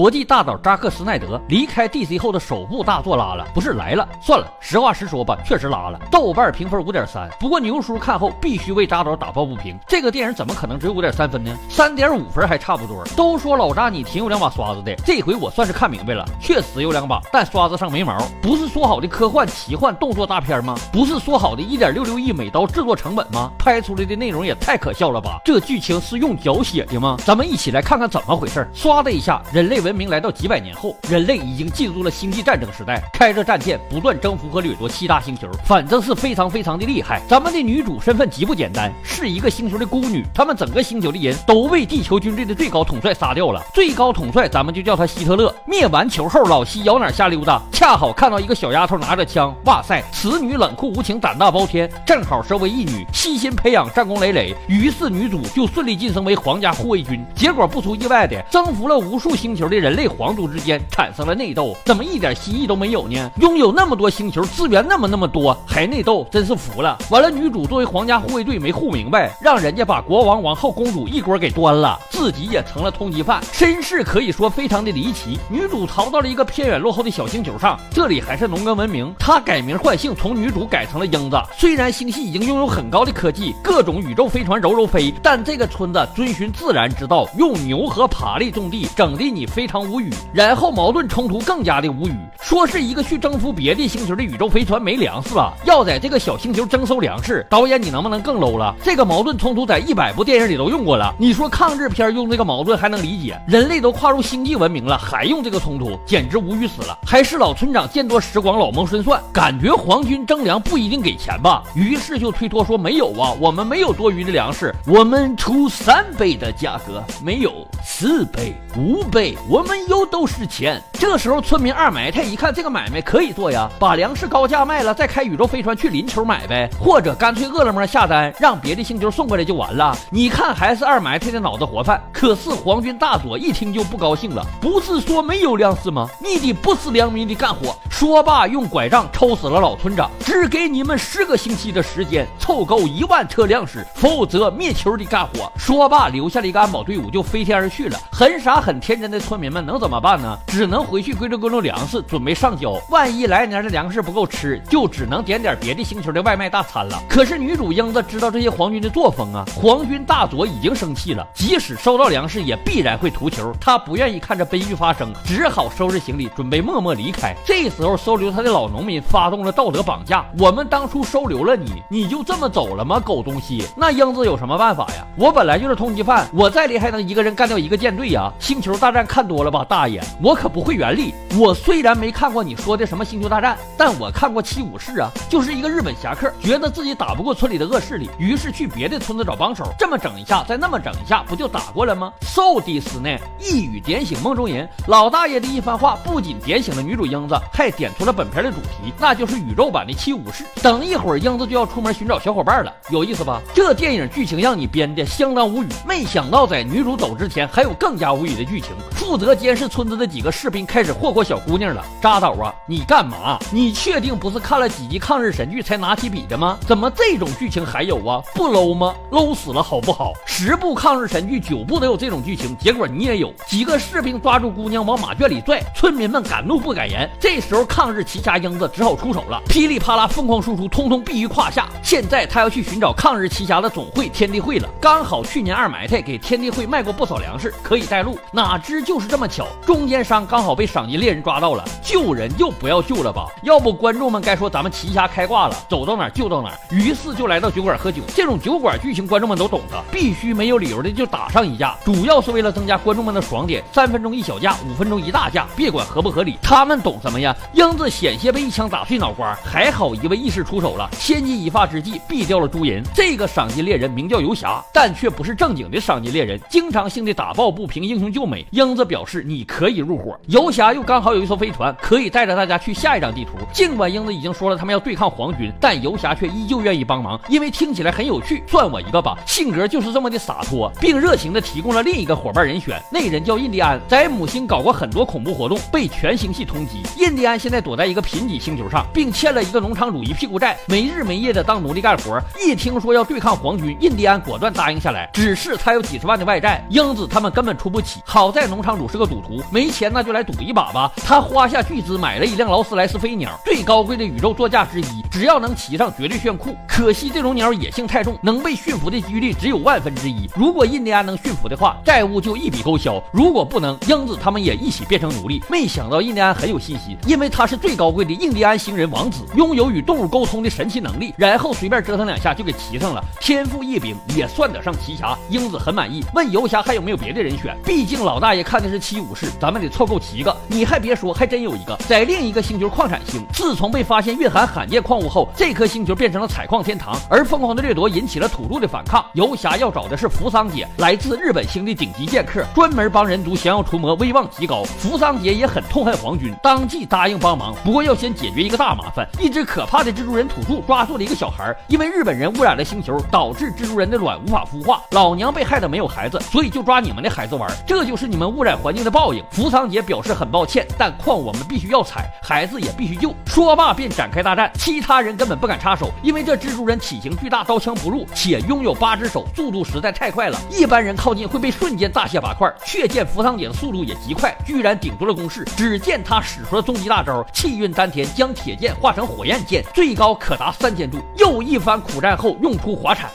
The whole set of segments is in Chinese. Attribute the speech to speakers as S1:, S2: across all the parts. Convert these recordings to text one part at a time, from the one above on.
S1: 国际大导扎克施奈德离开 DC 后的首部大作拉了，不是来了，算了，实话实说吧，确实拉了。豆瓣评分五点三，不过牛叔看后必须为扎导打抱不平，这个电影怎么可能只有五点三分呢？三点五分还差不多。都说老扎你挺有两把刷子的，这回我算是看明白了，确实有两把，但刷子上没毛。不是说好的科幻、奇幻、动作大片吗？不是说好的一点六六亿美刀制作成本吗？拍出来的内容也太可笑了吧？这剧情是用脚写的吗？咱们一起来看看怎么回事。唰的一下，人类文。文明来到几百年后，人类已经进入了星际战争时代，开着战舰不断征服和掠夺七大星球，反正是非常非常的厉害。咱们的女主身份极不简单，是一个星球的孤女。他们整个星球的人都被地球军队的最高统帅杀掉了。最高统帅咱们就叫他希特勒。灭完球后，老希摇哪瞎溜达，恰好看到一个小丫头拿着枪。哇塞，此女冷酷无情，胆大包天，正好身为一女，悉心培养，战功累累。于是女主就顺利晋升为皇家护卫军。结果不出意外的，征服了无数星球的。人类皇族之间产生了内斗，怎么一点新意都没有呢？拥有那么多星球，资源那么那么多，还内斗，真是服了。完了，女主作为皇家护卫队没护明白，让人家把国王、王后、公主一锅给端了，自己也成了通缉犯，身世可以说非常的离奇。女主逃到了一个偏远落后的小星球上，这里还是农耕文明。她改名换姓，从女主改成了英子。虽然星系已经拥有很高的科技，各种宇宙飞船柔柔飞，但这个村子遵循自然之道，用牛和爬犁种地，整的你非。非常无语，然后矛盾冲突更加的无语。说是一个去征服别的星球的宇宙飞船没粮食了，要在这个小星球征收粮食。导演，你能不能更 low 了？这个矛盾冲突在一百部电影里都用过了。你说抗日片用这个矛盾还能理解？人类都跨入星际文明了，还用这个冲突，简直无语死了。还是老村长见多识广，老谋深算，感觉皇军征粮不一定给钱吧？于是就推脱说没有啊，我们没有多余的粮食，我们出三倍的价格，没有四倍、五倍，我。们又都是钱。这时候，村民二埋汰一看这个买卖可以做呀，把粮食高价卖了，再开宇宙飞船去邻球买呗，或者干脆饿了么下单，让别的星球送过来就完了。你看，还是二埋汰的脑子活泛。可是皇军大佐一听就不高兴了，不是说没有粮食吗？你的不是良民的干活。说罢，用拐杖抽死了老村长，只给你们十个星期的时间，凑够一万车粮食，否则灭球的干活。说罢，留下了一个安保队伍，就飞天而去了。很傻很天真的村民。们能怎么办呢？只能回去归置归置粮食，准备上交。万一来年的粮食不够吃，就只能点点别的星球的外卖大餐了。可是女主英子知道这些皇军的作风啊，皇军大佐已经生气了，即使收到粮食，也必然会屠球。他不愿意看着悲剧发生，只好收拾行李，准备默默离开。这时候，收留他的老农民发动了道德绑架：我们当初收留了你，你就这么走了吗？狗东西！那英子有什么办法呀？我本来就是通缉犯，我再厉害能一个人干掉一个舰队呀？星球大战看多。了吧，大爷，我可不会原力。我虽然没看过你说的什么星球大战，但我看过七武士啊，就是一个日本侠客，觉得自己打不过村里的恶势力，于是去别的村子找帮手。这么整一下，再那么整一下，不就打过了吗？So this 呢？一语点醒梦中人。老大爷的一番话，不仅点醒了女主英子，还点出了本片的主题，那就是宇宙版的七武士。等一会儿，英子就要出门寻找小伙伴了，有意思吧？这电影剧情让你编的相当无语。没想到在女主走之前，还有更加无语的剧情。负责。监视村子的几个士兵开始霍霍小姑娘了。扎导啊，你干嘛？你确定不是看了几集抗日神剧才拿起笔的吗？怎么这种剧情还有啊？不 low 吗？low 死了好不好？十部抗日神剧九部都有这种剧情，结果你也有。几个士兵抓住姑娘往马圈里拽，村民们敢怒不敢言。这时候抗日奇侠英子只好出手了，噼里啪啦疯狂输出，通通毙于胯下。现在他要去寻找抗日奇侠的总会天地会了。刚好去年二埋汰给天地会卖过不少粮食，可以带路。哪知就是这么。巧，中间商刚好被赏金猎人抓到了，救人就不要救了吧，要不观众们该说咱们奇侠开挂了，走到哪儿救到哪儿。于是就来到酒馆喝酒，这种酒馆剧情观众们都懂的，必须没有理由的就打上一架，主要是为了增加观众们的爽点。三分钟一小架，五分钟一大架，别管合不合理，他们懂什么呀？英子险些被一枪打碎脑瓜，还好一位义士出手了，千钧一发之际毙掉了朱银。这个赏金猎人名叫游侠，但但却不是正经的赏金猎人，经常性的打抱不平，英雄救美。英子表示。你可以入伙，游侠又刚好有一艘飞船，可以带着大家去下一张地图。尽管英子已经说了他们要对抗皇军，但游侠却依旧愿意帮忙，因为听起来很有趣。算我一个吧，性格就是这么的洒脱，并热情的提供了另一个伙伴人选。那人叫印第安，在母星搞过很多恐怖活动，被全星系通缉。印第安现在躲在一个贫瘠星球上，并欠了一个农场主一屁股债，没日没夜的当奴隶干活。一听说要对抗皇军，印第安果断答应应下来。只是他有几十万的外债，英子他们根本出不起。好在农场主。是个赌徒，没钱那就来赌一把吧。他花下巨资买了一辆劳斯莱斯飞鸟，最高贵的宇宙座驾之一，只要能骑上绝对炫酷。可惜这种鸟野性太重，能被驯服的几率只有万分之一。如果印第安能驯服的话，债务就一笔勾销；如果不能，英子他们也一起变成奴隶。没想到印第安很有信心，因为他是最高贵的印第安星人王子，拥有与动物沟通的神奇能力。然后随便折腾两下就给骑上了，天赋异禀，也算得上奇侠。英子很满意，问游侠还有没有别的人选。毕竟老大爷看的是七武士，咱们得凑够七个。你还别说，还真有一个，在另一个星球矿产星。自从被发现蕴含罕见矿物后，这颗星球变成了采矿天堂，而疯狂的掠夺引起了土著的反抗。游侠要找的是扶桑姐，来自日本星的顶级剑客，专门帮人族降妖除魔，威望极高。扶桑姐也很痛恨皇军，当即答应帮忙，不过要先解决一个大麻烦：一只可怕的蜘蛛人土著抓住了一个小孩，因为日本人污染了星球，导致蜘蛛人的卵无法孵化，老娘被害的没有孩子，所以就抓你们的孩子玩，这就是你们污染环境的报应。扶桑姐表示很抱歉，但矿我们必须要采，孩子也必须救。说罢便展开大战，其他人根本不敢插手，因为这蜘蛛人体型巨大，刀枪不入，且拥有八只手，速度实在太快了，一般人靠近会被瞬间大卸八块。却见扶桑姐的速度也极快，居然顶住了攻势。只见他使出了终极大招，气运丹田，将铁剑化成火焰剑，最高可达三千度。又一番苦战后，用出滑铲。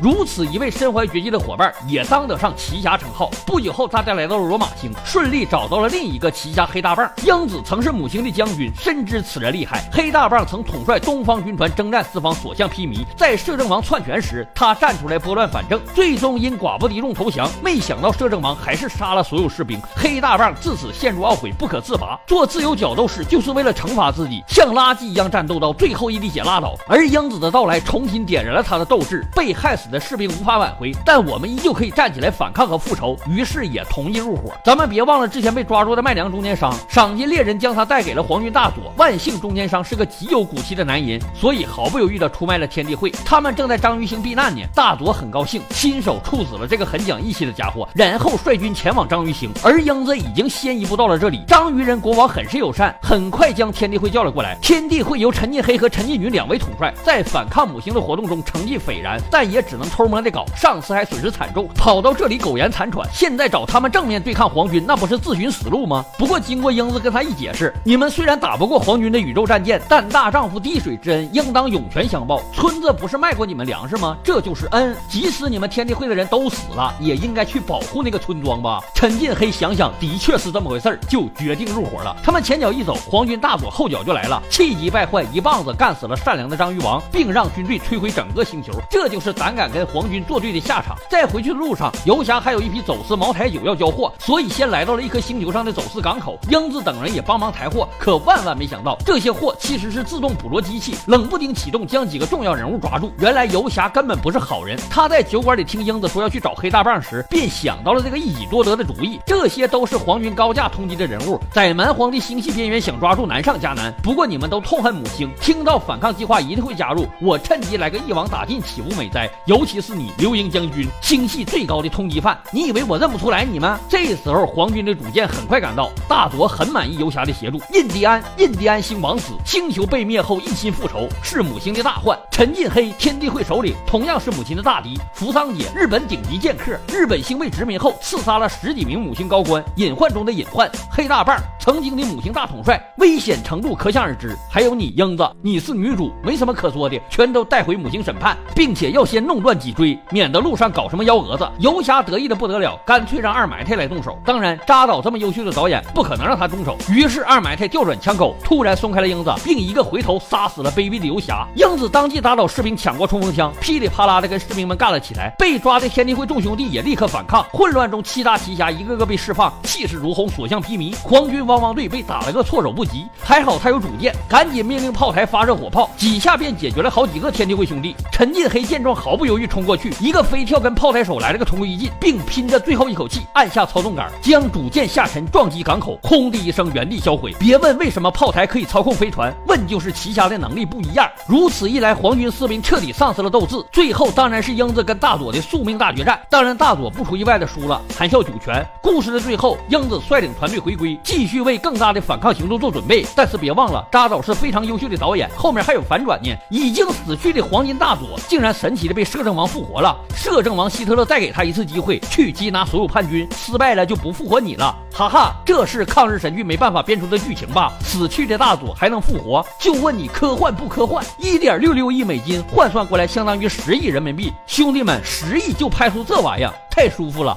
S1: 如此一位身怀绝技的伙伴，也当得上奇侠称号。不久后，大家来到了罗马星，顺利找到了另一个奇侠黑大棒。英子曾是母星的将军，深知此人厉害。黑大棒曾统帅东方军团征战四方，所向披靡。在摄政王篡权时，他站出来拨乱反正，最终因寡不敌众投降。没想到摄政王还是杀了所有士兵，黑大棒自此陷入懊悔，不可自拔。做自由角斗士就是为了惩罚自己，像垃圾一样战斗到最后一滴血拉倒。而英子的到来，重新点燃了他的斗志。被害死。的士兵无法挽回，但我们依旧可以站起来反抗和复仇。于是也同意入伙。咱们别忘了之前被抓住的麦良中间商，赏金猎人将他带给了皇军大佐。万幸中间商是个极有骨气的男人，所以毫不犹豫地出卖了天地会。他们正在章鱼星避难呢。大佐很高兴，亲手处死了这个很讲义气的家伙，然后率军前往章鱼星。而英子已经先一步到了这里。章鱼人国王很是友善，很快将天地会叫了过来。天地会由陈进黑和陈进女两位统帅，在反抗母星的活动中成绩斐然，但也只只能。偷摸的搞，上次还损失惨重，跑到这里苟延残喘，现在找他们正面对抗皇军，那不是自寻死路吗？不过经过英子跟他一解释，你们虽然打不过皇军的宇宙战舰，但大丈夫滴水之恩应当涌泉相报。村子不是卖过你们粮食吗？这就是恩。即使你们天地会的人都死了，也应该去保护那个村庄吧。陈进黑想想，的确是这么回事，就决定入伙了。他们前脚一走，皇军大佐后脚就来了，气急败坏，一棒子干死了善良的章鱼王，并让军队摧毁整个星球。这就是胆敢。敢跟皇军作对的下场。在回去的路上，游侠还有一批走私茅台酒要交货，所以先来到了一颗星球上的走私港口。英子等人也帮忙抬货，可万万没想到，这些货其实是自动捕捉机器，冷不丁启动，将几个重要人物抓住。原来游侠根本不是好人，他在酒馆里听英子说要去找黑大棒时，便想到了这个一举多得的主意。这些都是皇军高价通缉的人物，在蛮荒的星系边缘想抓住难上加难。不过你们都痛恨母星，听到反抗计划一定会加入，我趁机来个一网打尽，岂不美哉？游尤其。是你刘英将军，星系最高的通缉犯，你以为我认不出来你吗？这时候，皇军的主舰很快赶到，大佐很满意游侠的协助。印第安，印第安星王子，星球被灭后一心复仇，是母星的大患。陈进黑，天地会首领，同样是母亲的大敌。扶桑姐，日本顶级剑客，日本星被殖民后刺杀了十几名母星高官，隐患中的隐患。黑大棒，曾经的母星大统帅，危险程度可想而知。还有你英子，你是女主，没什么可说的，全都带回母星审判，并且要先弄乱几。追，免得路上搞什么幺蛾子。游侠得意的不得了，干脆让二埋汰来动手。当然，扎导这么优秀的导演，不可能让他动手。于是二埋汰调转枪口，突然松开了英子，并一个回头杀死了卑鄙的游侠。英子当即打倒士兵，抢过冲锋枪，噼里啪啦的跟士兵们干了起来。被抓的天地会众兄弟也立刻反抗。混乱中，七大奇侠一个个被释放，气势如虹，所向披靡。皇军汪汪队被打了个措手不及。还好他有主见，赶紧命令炮台发射火炮，几下便解决了好几个天地会兄弟。陈进黑见状，毫不犹豫豫冲。过去一个飞跳，跟炮台手来了个同归于尽，并拼着最后一口气按下操纵杆，将主舰下沉撞击港口，轰的一声原地销毁。别问为什么炮台可以操控飞船，问就是旗下的能力不一样。如此一来，皇军士兵彻底丧失了斗志。最后当然是英子跟大佐的宿命大决战。当然大佐不出意外的输了，含笑九泉。故事的最后，英子率领团队回归，继续为更大的反抗行动做准备。但是别忘了，扎导是非常优秀的导演，后面还有反转呢。已经死去的黄金大佐竟然神奇的被射。政王复活了。摄政王希特勒再给他一次机会，去缉拿所有叛军，失败了就不复活你了。哈哈，这是抗日神剧没办法编出的剧情吧？死去的大佐还能复活？就问你科幻不科幻？一点六六亿美金换算过来，相当于十亿人民币。兄弟们，十亿就拍出这玩意儿，太舒服了。